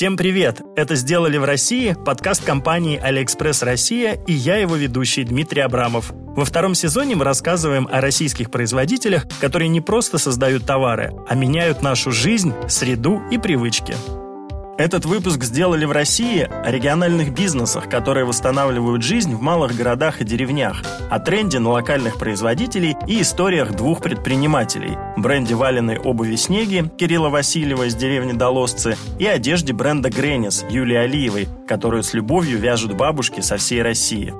Всем привет! Это «Сделали в России» – подкаст компании «AliExpress Россия» и я его ведущий Дмитрий Абрамов. Во втором сезоне мы рассказываем о российских производителях, которые не просто создают товары, а меняют нашу жизнь, среду и привычки. Этот выпуск сделали в России о региональных бизнесах, которые восстанавливают жизнь в малых городах и деревнях, о тренде на локальных производителей и историях двух предпринимателей – бренде валеной обуви «Snegi» Кирилла Васильева из деревни Долосцы и одежде бренда «Grannies» Юлии Алиевой, которую с любовью вяжут бабушки со всей России.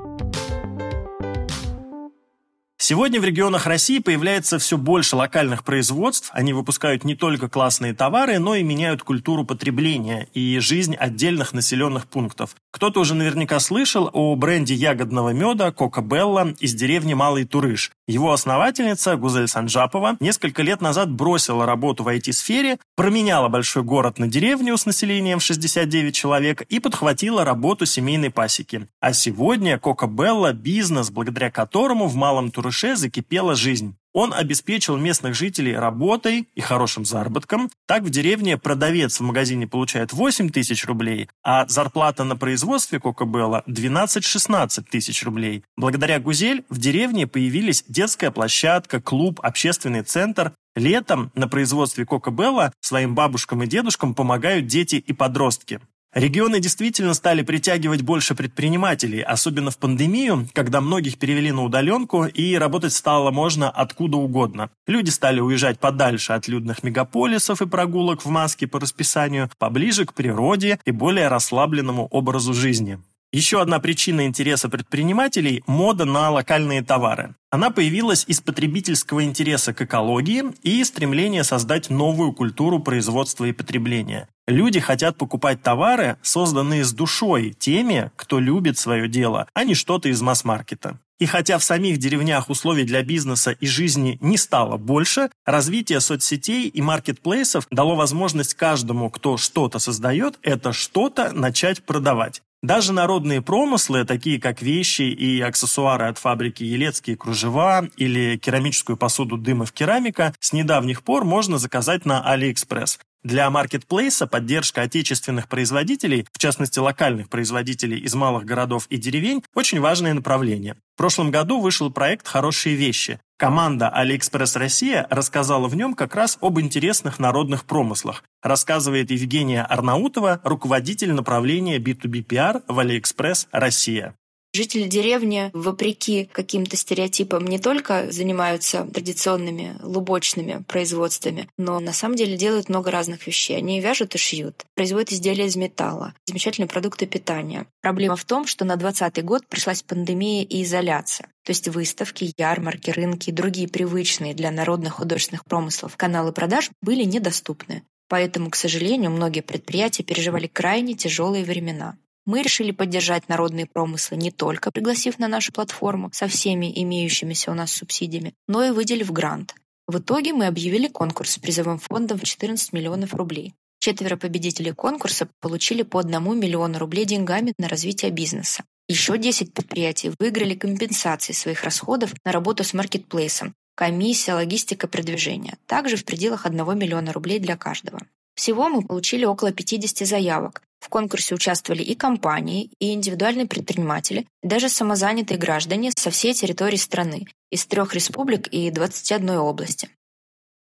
Сегодня в регионах России появляется все больше локальных производств. Они выпускают не только классные товары, но и меняют культуру потребления и жизнь отдельных населенных пунктов. Кто-то уже наверняка слышал о бренде ягодного меда Кока Белла из деревни Малый Турыш. Его основательница Гузель Санджапова несколько лет назад бросила работу в IT-сфере, променяла большой город на деревню с населением 69 человек и подхватила работу семейной пасеки. А сегодня Кока Белла – бизнес, благодаря которому в Малом Турыше закипела жизнь. Он обеспечил местных жителей работой и хорошим заработком. Так в деревне продавец в магазине получает 8 тысяч рублей, а зарплата на производстве Кока-Белла 12-16 тысяч рублей. Благодаря Гузель в деревне появились детская площадка, клуб, общественный центр. Летом на производстве Кока-Белла своим бабушкам и дедушкам помогают дети и подростки. Регионы действительно стали притягивать больше предпринимателей, особенно в пандемию, когда многих перевели на удаленку и работать стало можно откуда угодно. Люди стали уезжать подальше от людных мегаполисов и прогулок в маске по расписанию, поближе к природе и более расслабленному образу жизни. Еще одна причина интереса предпринимателей – мода на локальные товары. Она появилась из потребительского интереса к экологии и стремления создать новую культуру производства и потребления. Люди хотят покупать товары, созданные с душой теми, кто любит свое дело, а не что-то из масс-маркета. И хотя в самих деревнях условий для бизнеса и жизни не стало больше, развитие соцсетей и маркетплейсов дало возможность каждому, кто что-то создает, это что-то начать продавать. Даже народные промыслы, такие как вещи и аксессуары от фабрики Елецкие кружева или керамическую посуду Дымов керамика, с недавних пор можно заказать на AliExpress. Для маркетплейса поддержка отечественных производителей, в частности локальных производителей из малых городов и деревень, очень важное направление. В прошлом году вышел проект «Хорошие вещи». Команда AliExpress Россия рассказала в нем как раз об интересных народных промыслах. Рассказывает Евгения Арнаутова, руководитель направления B2B PR в AliExpress Россия. Жители деревни, вопреки каким-то стереотипам, не только занимаются традиционными лубочными производствами, но на самом деле делают много разных вещей. Они вяжут и шьют, производят изделия из металла, замечательные продукты питания. Проблема в том, что на 2020 год пришлась пандемия и изоляция. То есть выставки, ярмарки, рынки и другие привычные для народных художественных промыслов каналы продаж были недоступны. Поэтому, к сожалению, многие предприятия переживали крайне тяжелые времена. Мы решили поддержать народные промыслы не только пригласив на нашу платформу со всеми имеющимися у нас субсидиями, но и выделив грант. В итоге мы объявили конкурс с призовым фондом в 14 миллионов рублей. Четверо победителей конкурса получили по 1 миллиону рублей деньгами на развитие бизнеса. Еще 10 предприятий выиграли компенсации своих расходов на работу с маркетплейсом, комиссия, логистика, продвижение, также в пределах 1 миллиона рублей для каждого. Всего мы получили около 50 заявок, в конкурсе участвовали и компании, и индивидуальные предприниматели, даже самозанятые граждане со всей территории страны, из трех республик и 21 области.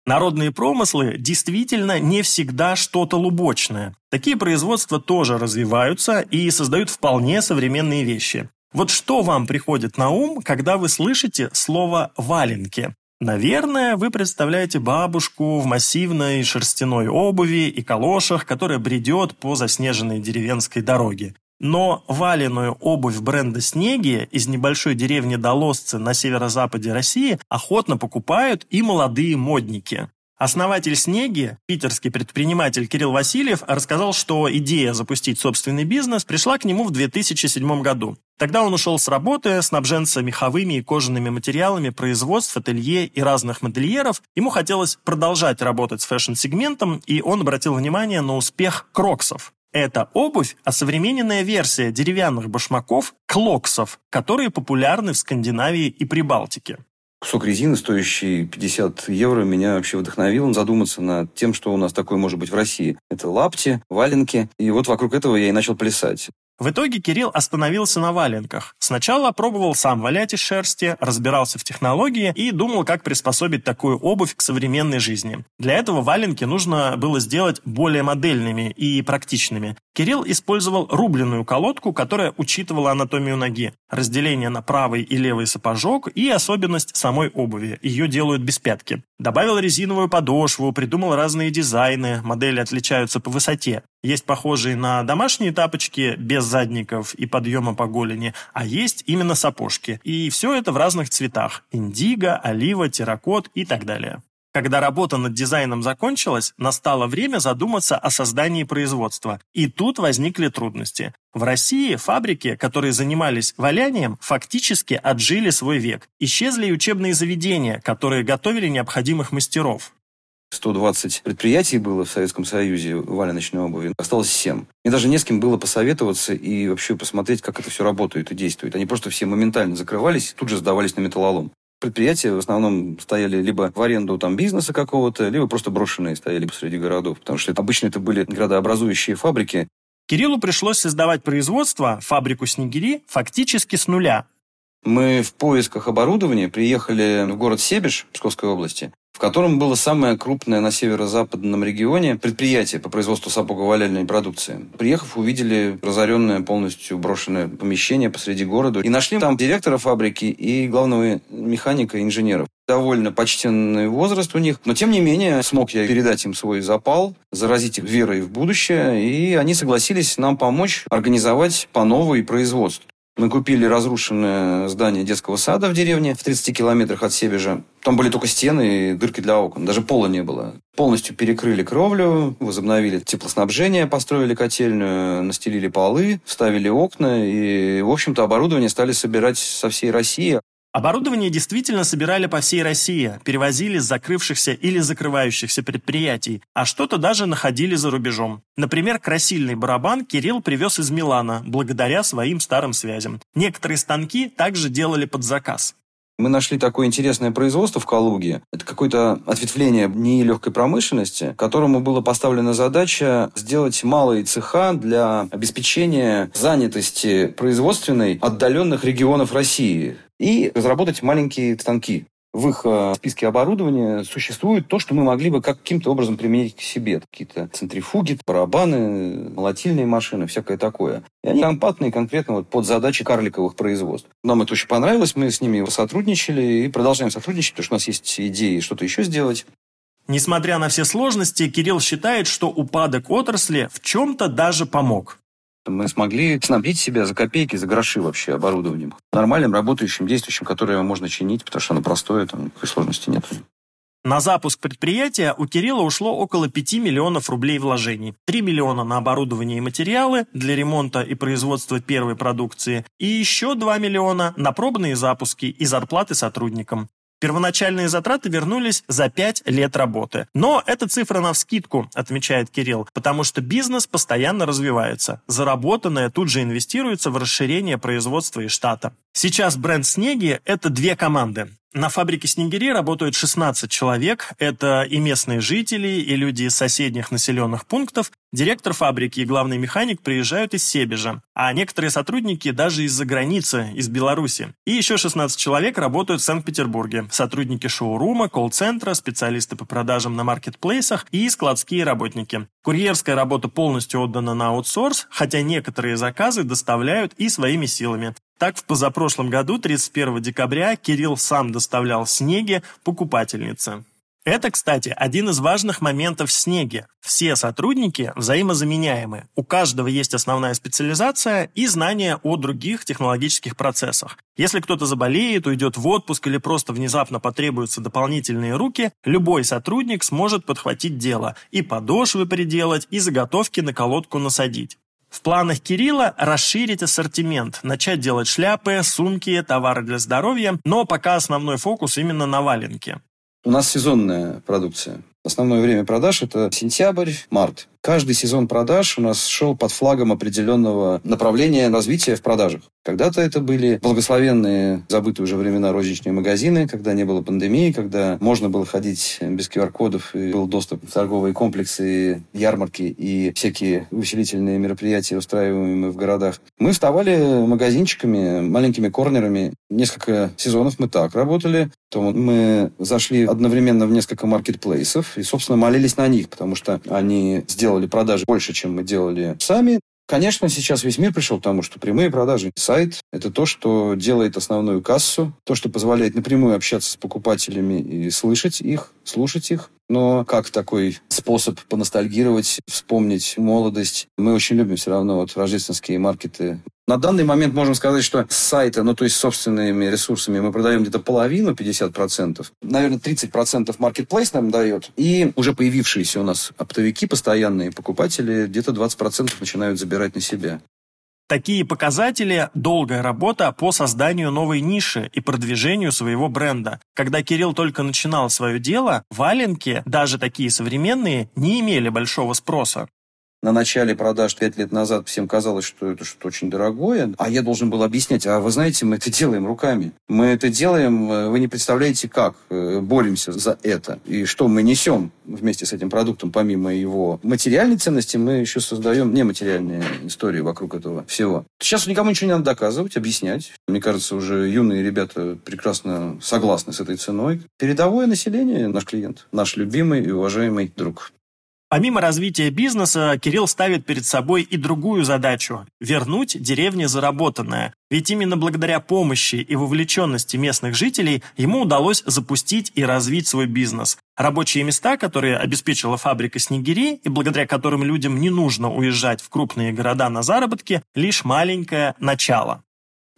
Народные промыслы действительно не всегда что-то лубочное. Такие производства тоже развиваются и создают вполне современные вещи. Вот что вам приходит на ум, когда вы слышите слово «валенки»? Наверное, вы представляете бабушку в массивной шерстяной обуви и калошах, которая бредет по заснеженной деревенской дороге. Но валеную обувь бренда «Снеги» из небольшой деревни Долосцы на северо-западе России охотно покупают и молодые модники. Основатель «Снеги», питерский предприниматель Кирилл Васильев, рассказал, что идея запустить собственный бизнес пришла к нему в 2007 году. Тогда он ушел с работы, снабженца меховыми и кожаными материалами производств, ателье и разных модельеров. Ему хотелось продолжать работать с фэшн-сегментом, и он обратил внимание на успех кроксов. Это обувь – осовремененная версия деревянных башмаков – клоксов, которые популярны в Скандинавии и Прибалтике. Кусок резины, стоящий 50 евро, меня вообще вдохновил задуматься над тем, что у нас такое может быть в России. Это лапти, валенки. И вот вокруг этого я и начал плясать. В итоге Кирилл остановился на валенках. Сначала пробовал сам валять из шерсти, разбирался в технологии и думал, как приспособить такую обувь к современной жизни. Для этого валенки нужно было сделать более модельными и практичными. Кирилл использовал рубленную колодку, которая учитывала анатомию ноги, разделение на правый и левый сапожок и особенность самой обуви. Ее делают без пятки. Добавил резиновую подошву, придумал разные дизайны, модели отличаются по высоте. Есть похожие на домашние тапочки без задников и подъема по голени, а есть именно сапожки. И все это в разных цветах – индиго, олива, терракот и так далее. Когда работа над дизайном закончилась, настало время задуматься о создании производства. И тут возникли трудности. В России фабрики, которые занимались валянием, фактически отжили свой век. Исчезли и учебные заведения, которые готовили необходимых мастеров. 120 предприятий было в Советском Союзе валеночной обуви. Осталось 7. Мне даже не с кем было посоветоваться и вообще посмотреть, как это все работает и действует. Они просто все моментально закрывались, тут же сдавались на металлолом. Предприятия в основном стояли либо в аренду там бизнеса какого-то, либо просто брошенные стояли посреди городов. Потому что обычно это были градообразующие фабрики. Кириллу пришлось создавать производство, фабрику «Снегири» фактически с нуля. Мы в поисках оборудования приехали в город Себеж Псковской области в котором было самое крупное на северо-западном регионе предприятие по производству сапоговаляльной продукции. Приехав, увидели разоренное, полностью брошенное помещение посреди города и нашли там директора фабрики и главного механика инженеров. Довольно почтенный возраст у них, но тем не менее смог я передать им свой запал, заразить их верой в будущее, и они согласились нам помочь организовать по новой производство. Мы купили разрушенное здание детского сада в деревне в 30 километрах от Себежа. Там были только стены и дырки для окон. Даже пола не было. Полностью перекрыли кровлю, возобновили теплоснабжение, построили котельную, настелили полы, вставили окна. И, в общем-то, оборудование стали собирать со всей России. Оборудование действительно собирали по всей России, перевозили с закрывшихся или закрывающихся предприятий, а что-то даже находили за рубежом. Например, красильный барабан Кирилл привез из Милана, благодаря своим старым связям. Некоторые станки также делали под заказ. Мы нашли такое интересное производство в Калуге. Это какое-то ответвление нелегкой промышленности, которому была поставлена задача сделать малые цеха для обеспечения занятости производственной отдаленных регионов России и разработать маленькие станки. В их э, списке оборудования существует то, что мы могли бы каким-то образом применить к себе. Какие-то центрифуги, барабаны, молотильные машины, всякое такое. И они компактные конкретно вот под задачи карликовых производств. Нам это очень понравилось, мы с ними сотрудничали и продолжаем сотрудничать, потому что у нас есть идеи что-то еще сделать. Несмотря на все сложности, Кирилл считает, что упадок отрасли в чем-то даже помог. Мы смогли снабдить себя за копейки, за гроши вообще оборудованием. Нормальным, работающим, действующим, которое можно чинить, потому что оно простое, там никакой сложности нет. На запуск предприятия у Кирилла ушло около 5 миллионов рублей вложений. 3 миллиона на оборудование и материалы для ремонта и производства первой продукции и еще 2 миллиона на пробные запуски и зарплаты сотрудникам. Первоначальные затраты вернулись за 5 лет работы. Но эта цифра на вскидку, отмечает Кирилл, потому что бизнес постоянно развивается. Заработанное тут же инвестируется в расширение производства и штата. Сейчас бренд «Снеги» – это две команды. На фабрике снегири работают 16 человек. Это и местные жители, и люди из соседних населенных пунктов. Директор фабрики и главный механик приезжают из Себежа, а некоторые сотрудники даже из-за границы, из Беларуси. И еще 16 человек работают в Санкт-Петербурге. Сотрудники шоурума, колл-центра, специалисты по продажам на маркетплейсах и складские работники. Курьерская работа полностью отдана на аутсорс, хотя некоторые заказы доставляют и своими силами. Так, в позапрошлом году, 31 декабря, Кирилл сам доставлял снеги покупательнице. Это, кстати, один из важных моментов в снеге. Все сотрудники взаимозаменяемы. У каждого есть основная специализация и знания о других технологических процессах. Если кто-то заболеет, уйдет в отпуск или просто внезапно потребуются дополнительные руки, любой сотрудник сможет подхватить дело и подошвы приделать, и заготовки на колодку насадить. В планах Кирилла расширить ассортимент, начать делать шляпы, сумки, товары для здоровья, но пока основной фокус именно на валенке. У нас сезонная продукция. Основное время продаж – это сентябрь, март. Каждый сезон продаж у нас шел под флагом определенного направления развития в продажах. Когда-то это были благословенные, забытые уже времена розничные магазины, когда не было пандемии, когда можно было ходить без QR-кодов, и был доступ в торговые комплексы, ярмарки и всякие увеселительные мероприятия, устраиваемые в городах. Мы вставали магазинчиками, маленькими корнерами. Несколько сезонов мы так работали. То мы зашли одновременно в несколько маркетплейсов и, собственно, молились на них, потому что они сделали продажи больше, чем мы делали сами. Конечно, сейчас весь мир пришел к тому, что прямые продажи, сайт – это то, что делает основную кассу, то, что позволяет напрямую общаться с покупателями и слышать их, слушать их. Но как такой способ поностальгировать, вспомнить молодость? Мы очень любим все равно вот рождественские маркеты. На данный момент можем сказать, что с сайта, ну то есть собственными ресурсами мы продаем где-то половину, 50%. Наверное, 30% маркетплейс нам дает. И уже появившиеся у нас оптовики, постоянные покупатели, где-то 20% начинают забирать на себя. Такие показатели – долгая работа по созданию новой ниши и продвижению своего бренда. Когда Кирилл только начинал свое дело, валенки, даже такие современные, не имели большого спроса на начале продаж пять лет назад всем казалось, что это что-то очень дорогое, а я должен был объяснять, а вы знаете, мы это делаем руками. Мы это делаем, э, вы не представляете, как э, боремся за это. И что мы несем вместе с этим продуктом, помимо его материальной ценности, мы еще создаем нематериальные истории вокруг этого всего. Сейчас никому ничего не надо доказывать, объяснять. Мне кажется, уже юные ребята прекрасно согласны с этой ценой. Передовое население наш клиент, наш любимый и уважаемый друг. Помимо развития бизнеса, Кирилл ставит перед собой и другую задачу – вернуть деревне заработанное. Ведь именно благодаря помощи и вовлеченности местных жителей ему удалось запустить и развить свой бизнес. Рабочие места, которые обеспечила фабрика снегири и благодаря которым людям не нужно уезжать в крупные города на заработки, лишь маленькое начало.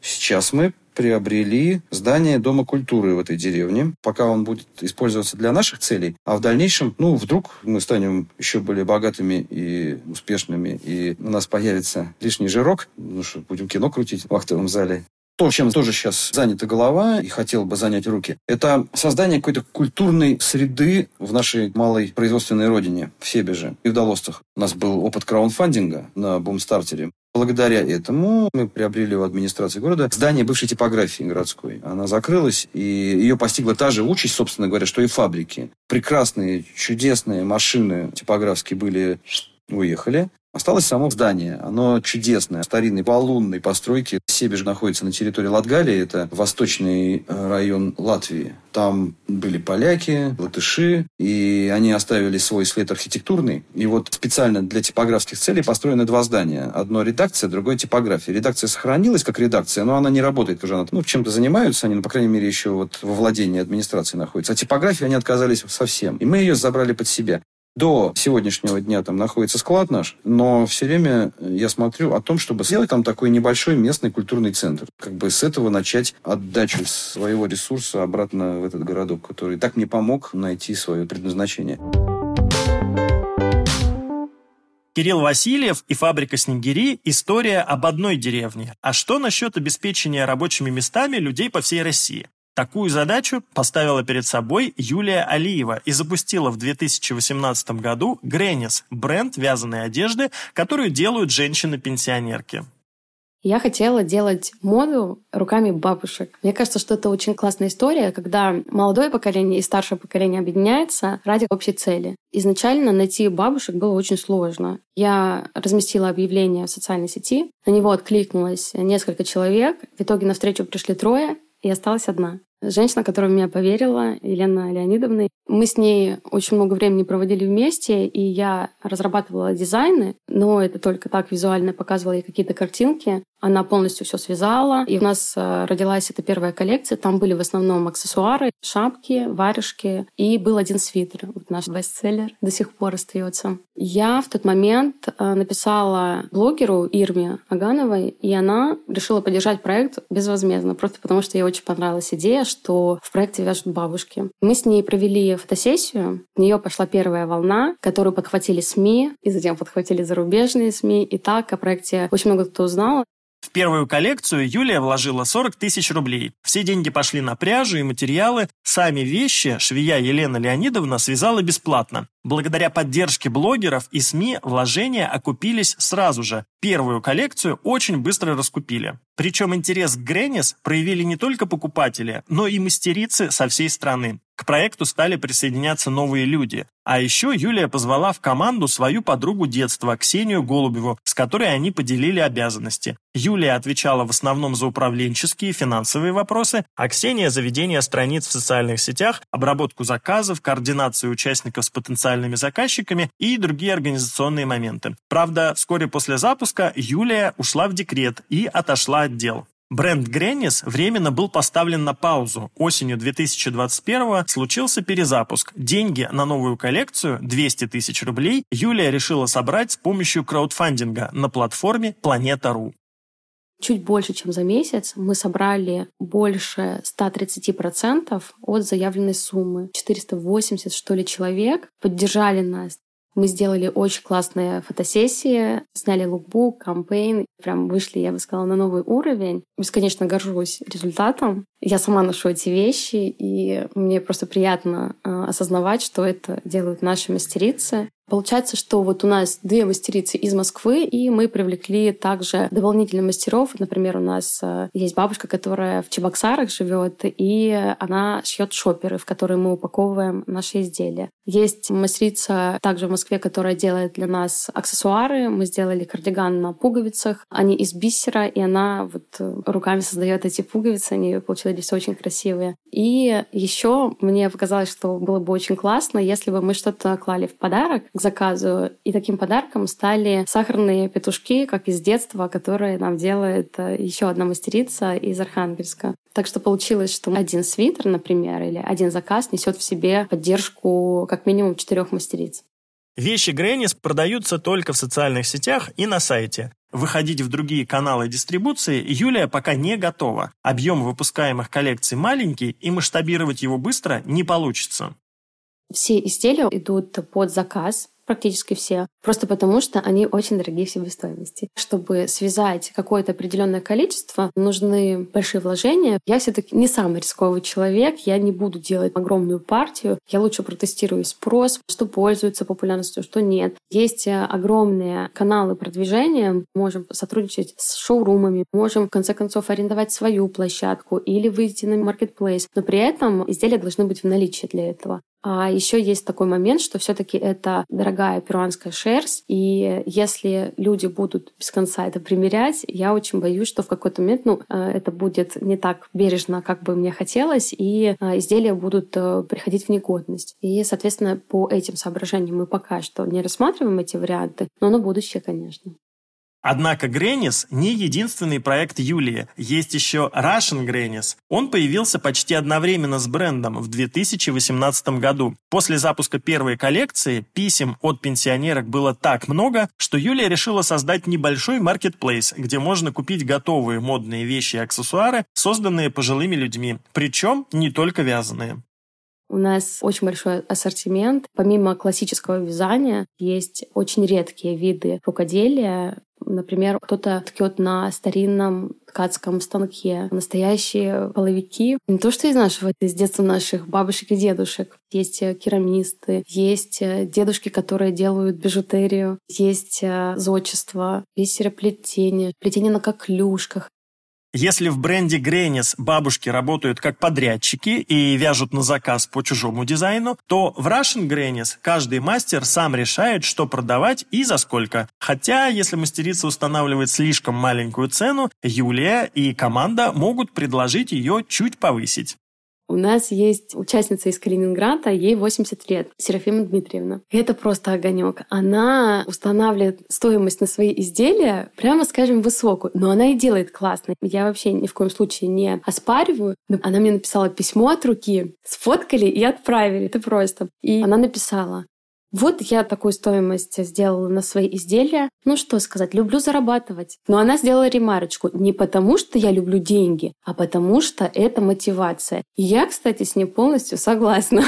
Сейчас мы приобрели здание Дома культуры в этой деревне, пока он будет использоваться для наших целей. А в дальнейшем, ну, вдруг мы станем еще более богатыми и успешными, и у нас появится лишний жирок, ну что, будем кино крутить в актовом зале. То, чем тоже сейчас занята голова и хотел бы занять руки, это создание какой-то культурной среды в нашей малой производственной родине, в Себеже и в Долостах. У нас был опыт краунфандинга на бумстартере. Благодаря этому мы приобрели в администрации города здание бывшей типографии городской. Она закрылась, и ее постигла та же участь, собственно говоря, что и фабрики. Прекрасные, чудесные машины типографские были уехали. Осталось само здание. Оно чудесное, старинной валунной постройки. Себеж находится на территории Латгалии, это восточный э, район Латвии. Там были поляки, латыши, и они оставили свой след архитектурный. И вот специально для типографских целей построены два здания. Одно редакция, другое типография. Редакция сохранилась как редакция, но она не работает уже. Она, ну, чем-то занимаются они, ну, по крайней мере, еще вот во владении администрации находится. А типографии они отказались совсем. И мы ее забрали под себя до сегодняшнего дня там находится склад наш, но все время я смотрю о том, чтобы сделать там такой небольшой местный культурный центр. Как бы с этого начать отдачу своего ресурса обратно в этот городок, который так мне помог найти свое предназначение. Кирилл Васильев и фабрика «Снегири» – история об одной деревне. А что насчет обеспечения рабочими местами людей по всей России? Такую задачу поставила перед собой Юлия Алиева и запустила в 2018 году Гренис – бренд вязаной одежды, которую делают женщины-пенсионерки. Я хотела делать моду руками бабушек. Мне кажется, что это очень классная история, когда молодое поколение и старшее поколение объединяется ради общей цели. Изначально найти бабушек было очень сложно. Я разместила объявление в социальной сети, на него откликнулось несколько человек. В итоге на встречу пришли трое, и осталась одна. Женщина, которая в меня поверила, Елена Леонидовна. Мы с ней очень много времени проводили вместе, и я разрабатывала дизайны, но это только так визуально показывала ей какие-то картинки. Она полностью все связала, и у нас э, родилась эта первая коллекция. Там были в основном аксессуары, шапки, варежки, и был один свитер. Вот наш бестселлер до сих пор остается. Я в тот момент э, написала блогеру Ирме Агановой, и она решила поддержать проект безвозмездно, просто потому что ей очень понравилась идея, что в проекте вяжут бабушки. Мы с ней провели фотосессию. В нее пошла первая волна, которую подхватили СМИ, и затем подхватили зарубежные СМИ. И так о проекте очень много кто узнал. В первую коллекцию Юлия вложила 40 тысяч рублей. Все деньги пошли на пряжу и материалы. Сами вещи швея Елена Леонидовна связала бесплатно. Благодаря поддержке блогеров и СМИ вложения окупились сразу же. Первую коллекцию очень быстро раскупили. Причем интерес к Греннис проявили не только покупатели, но и мастерицы со всей страны. К проекту стали присоединяться новые люди. А еще Юлия позвала в команду свою подругу детства, Ксению Голубеву, с которой они поделили обязанности. Юлия отвечала в основном за управленческие и финансовые вопросы, а Ксения – за ведение страниц в социальных сетях, обработку заказов, координацию участников с потенциальными заказчиками и другие организационные моменты. Правда, вскоре после запуска Юлия ушла в декрет и отошла от дел. Бренд Греннис временно был поставлен на паузу. Осенью 2021 случился перезапуск. Деньги на новую коллекцию, 200 тысяч рублей, Юлия решила собрать с помощью краудфандинга на платформе Планета.ру. Чуть больше, чем за месяц, мы собрали больше 130% от заявленной суммы. 480, что ли, человек поддержали нас. Мы сделали очень классные фотосессии, сняли лукбук, кампейн, прям вышли, я бы сказала, на новый уровень. Бесконечно горжусь результатом. Я сама ношу эти вещи, и мне просто приятно э, осознавать, что это делают наши мастерицы. Получается, что вот у нас две мастерицы из Москвы, и мы привлекли также дополнительных мастеров. Например, у нас э, есть бабушка, которая в Чебоксарах живет, и она шьет шоперы, в которые мы упаковываем наши изделия. Есть мастерица также в Москве, которая делает для нас аксессуары. Мы сделали кардиган на пуговицах. Они из бисера, и она вот э, руками создает эти пуговицы. Они получились очень красивые. И еще мне показалось, что было бы очень классно, если бы мы что-то клали в подарок к заказу. И таким подарком стали сахарные петушки, как из детства, которые нам делает э, еще одна мастерица из Архангельска. Так что получилось, что один свитер, например, или один заказ несет в себе поддержку как минимум четырех мастериц. Вещи Греннис продаются только в социальных сетях и на сайте. Выходить в другие каналы дистрибуции Юлия пока не готова. Объем выпускаемых коллекций маленький, и масштабировать его быстро не получится. Все изделия идут под заказ, практически все, просто потому что они очень дорогие в себестоимости. Чтобы связать какое-то определенное количество, нужны большие вложения. Я все-таки не самый рисковый человек, я не буду делать огромную партию, я лучше протестирую спрос, что пользуется популярностью, что нет. Есть э, огромные каналы продвижения, можем сотрудничать с шоурумами, можем в конце концов арендовать свою площадку или выйти на маркетплейс, но при этом изделия должны быть в наличии для этого. А еще есть такой момент, что все-таки это дорогая перуанская шерсть, и если люди будут без конца это примерять, я очень боюсь, что в какой-то момент ну, э, это будет не так бережно, как бы мне хотелось, и э, изделия будут э, приходить в негодность. И, соответственно, по этим соображениям мы пока что не рассматриваем эти варианты, но на будущее, конечно. Однако Гренис не единственный проект Юлии. Есть еще Russian Гренис. Он появился почти одновременно с брендом в 2018 году. После запуска первой коллекции писем от пенсионерок было так много, что Юлия решила создать небольшой маркетплейс, где можно купить готовые модные вещи и аксессуары, созданные пожилыми людьми, причем не только вязаные. У нас очень большой ассортимент. Помимо классического вязания, есть очень редкие виды рукоделия, Например, кто-то ткет на старинном ткацком станке настоящие половики. Не то, что из нашего, из детства наших бабушек и дедушек. Есть э, керамисты, есть э, дедушки, которые делают бижутерию, есть э, зодчество, бисероплетение, плетение на коклюшках. Если в бренде Гренис бабушки работают как подрядчики и вяжут на заказ по чужому дизайну, то в Russian Гренис каждый мастер сам решает, что продавать и за сколько. Хотя, если мастерица устанавливает слишком маленькую цену, Юлия и команда могут предложить ее чуть повысить. У нас есть участница из Калининграда, ей 80 лет, Серафима Дмитриевна. Это просто огонек. Она устанавливает стоимость на свои изделия, прямо скажем, высокую, но она и делает классно. Я вообще ни в коем случае не оспариваю. Она мне написала письмо от руки, сфоткали и отправили. Это просто. И она написала, вот я такую стоимость сделала на свои изделия. Ну что сказать, люблю зарабатывать. Но она сделала ремарочку. Не потому, что я люблю деньги, а потому, что это мотивация. И я, кстати, с ней полностью согласна.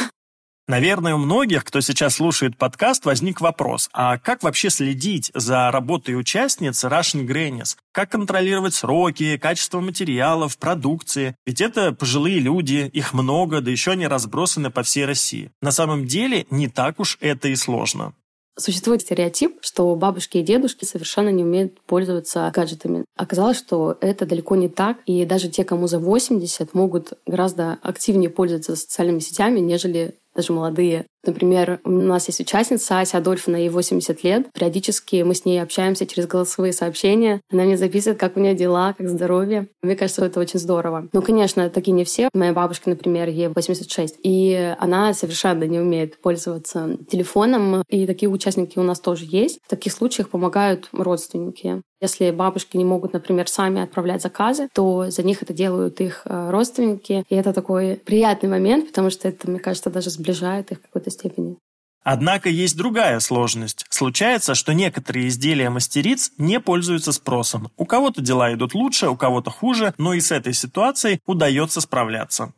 Наверное, у многих, кто сейчас слушает подкаст, возник вопрос, а как вообще следить за работой участниц Russian Grannies? Как контролировать сроки, качество материалов, продукции? Ведь это пожилые люди, их много, да еще они разбросаны по всей России. На самом деле не так уж это и сложно. Существует стереотип, что бабушки и дедушки совершенно не умеют пользоваться гаджетами. Оказалось, что это далеко не так, и даже те, кому за 80, могут гораздо активнее пользоваться социальными сетями, нежели даже молодые. Например, у нас есть участница Ася Адольфовна, ей 80 лет. Периодически мы с ней общаемся через голосовые сообщения. Она мне записывает, как у нее дела, как здоровье. Мне кажется, это очень здорово. Ну, конечно, такие не все. Моя бабушка, например, ей 86. И она совершенно не умеет пользоваться телефоном. И такие участники у нас тоже есть. В таких случаях помогают родственники. Если бабушки не могут, например, сами отправлять заказы, то за них это делают их э, родственники. И это такой приятный момент, потому что это, мне кажется, даже сближает их в какой-то степени. Однако есть другая сложность. Случается, что некоторые изделия мастериц не пользуются спросом. У кого-то дела идут лучше, у кого-то хуже, но и с этой ситуацией удается справляться.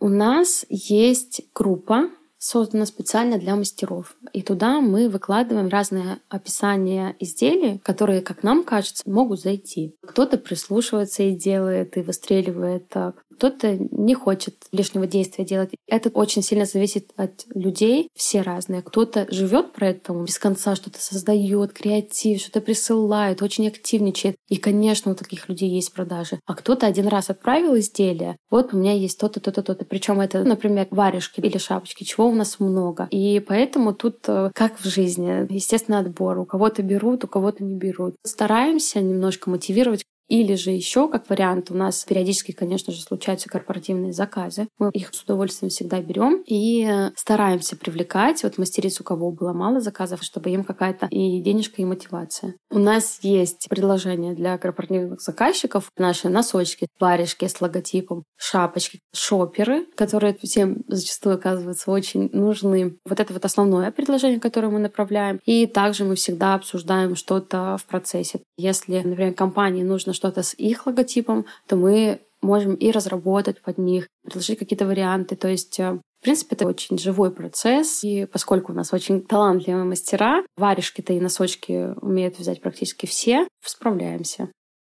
У нас есть группа создана специально для мастеров. И туда мы выкладываем разные описания изделий, которые, как нам кажется, могут зайти. Кто-то прислушивается и делает, и выстреливает так. Кто-то не хочет лишнего действия делать. Это очень сильно зависит от людей. Все разные. Кто-то живет про это, без конца что-то создает, креатив, что-то присылает, очень активничает. И, конечно, у таких людей есть продажи. А кто-то один раз отправил изделие. Вот у меня есть то-то, то-то, то-то. Причем это, например, варежки или шапочки, чего у нас много. И поэтому тут, э, как в жизни, естественно, отбор. У кого-то берут, у кого-то не берут. Стараемся немножко мотивировать или же еще, как вариант, у нас периодически, конечно же, случаются корпоративные заказы. Мы их с удовольствием всегда берем и стараемся привлекать вот мастериц, у кого было мало заказов, чтобы им какая-то и денежка, и мотивация. У нас есть предложение для корпоративных заказчиков. Наши носочки, варежки с логотипом, шапочки, шоперы, которые всем зачастую оказываются очень нужны. Вот это вот основное предложение, которое мы направляем. И также мы всегда обсуждаем что-то в процессе. Если, например, компании нужно что-то с их логотипом, то мы можем и разработать под них, предложить какие-то варианты. То есть э, в принципе, это очень живой процесс, и поскольку у нас очень талантливые мастера, варежки-то и носочки умеют взять практически все, справляемся.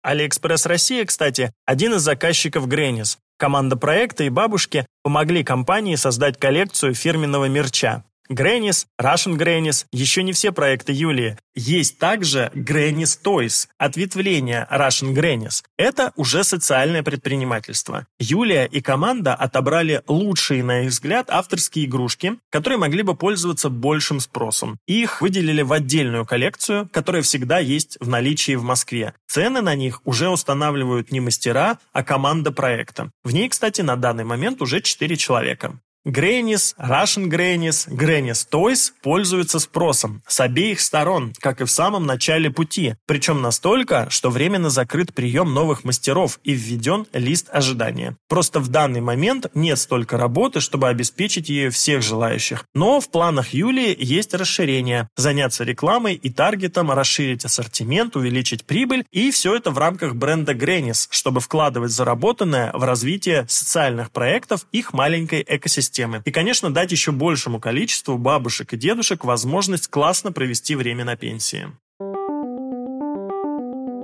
Алиэкспресс Россия, кстати, один из заказчиков Grannies. Команда проекта и бабушки помогли компании создать коллекцию фирменного мерча. Грэннис, Russian Grannies – еще не все проекты Юлии. Есть также Granny's Toys – ответвление Russian Grannies. Это уже социальное предпринимательство. Юлия и команда отобрали лучшие, на их взгляд, авторские игрушки, которые могли бы пользоваться большим спросом. Их выделили в отдельную коллекцию, которая всегда есть в наличии в Москве. Цены на них уже устанавливают не мастера, а команда проекта. В ней, кстати, на данный момент уже 4 человека. Грэннис, Russian Grannies, Grannies Toys пользуются спросом с обеих сторон, как и в самом начале пути, причем настолько, что временно закрыт прием новых мастеров и введен лист ожидания. Просто в данный момент нет столько работы, чтобы обеспечить ею всех желающих. Но в планах Юлии есть расширение, заняться рекламой и таргетом, расширить ассортимент, увеличить прибыль и все это в рамках бренда Grannies, чтобы вкладывать заработанное в развитие социальных проектов их маленькой экосистемы системы. И, конечно, дать еще большему количеству бабушек и дедушек возможность классно провести время на пенсии.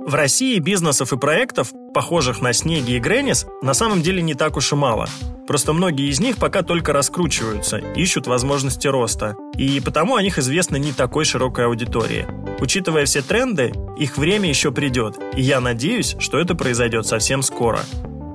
В России бизнесов и проектов, похожих на Снеги и Греннис, на самом деле не так уж и мало. Просто многие из них пока только раскручиваются, ищут возможности роста. И потому о них известно не такой широкой аудитории. Учитывая все тренды, их время еще придет. И я надеюсь, что это произойдет совсем скоро.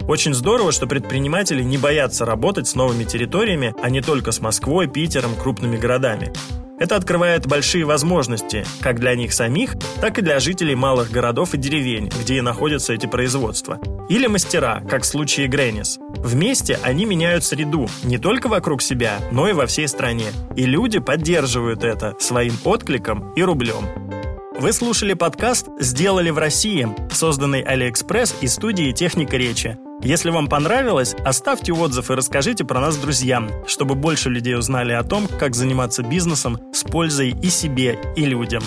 Очень здорово, что предприниматели не боятся работать с новыми территориями, а не только с Москвой, Питером, крупными городами. Это открывает большие возможности как для них самих, так и для жителей малых городов и деревень, где и находятся эти производства. Или мастера, как в случае Grannies. Вместе они меняют среду не только вокруг себя, но и во всей стране. И люди поддерживают это своим откликом и рублем. Вы слушали подкаст «Сделали в России», созданный Алиэкспресс и студией «Техника речи». Если вам понравилось, оставьте отзыв и расскажите про нас друзьям, чтобы больше людей узнали о том, как заниматься бизнесом с пользой и себе, и людям.